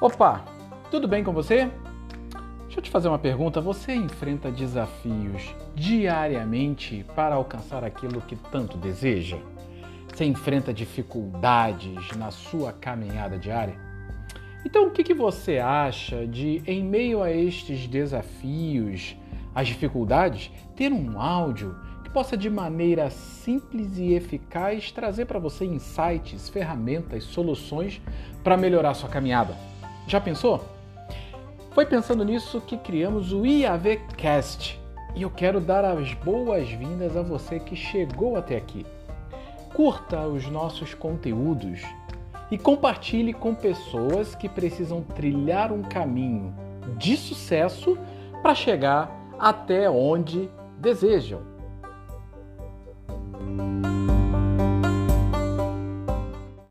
Opa, tudo bem com você? Deixa eu te fazer uma pergunta. Você enfrenta desafios diariamente para alcançar aquilo que tanto deseja? Você enfrenta dificuldades na sua caminhada diária? Então, o que, que você acha de, em meio a estes desafios, as dificuldades, ter um áudio que possa, de maneira simples e eficaz, trazer para você insights, ferramentas, soluções para melhorar sua caminhada? Já pensou? Foi pensando nisso que criamos o IAVcast e eu quero dar as boas-vindas a você que chegou até aqui. Curta os nossos conteúdos e compartilhe com pessoas que precisam trilhar um caminho de sucesso para chegar até onde desejam.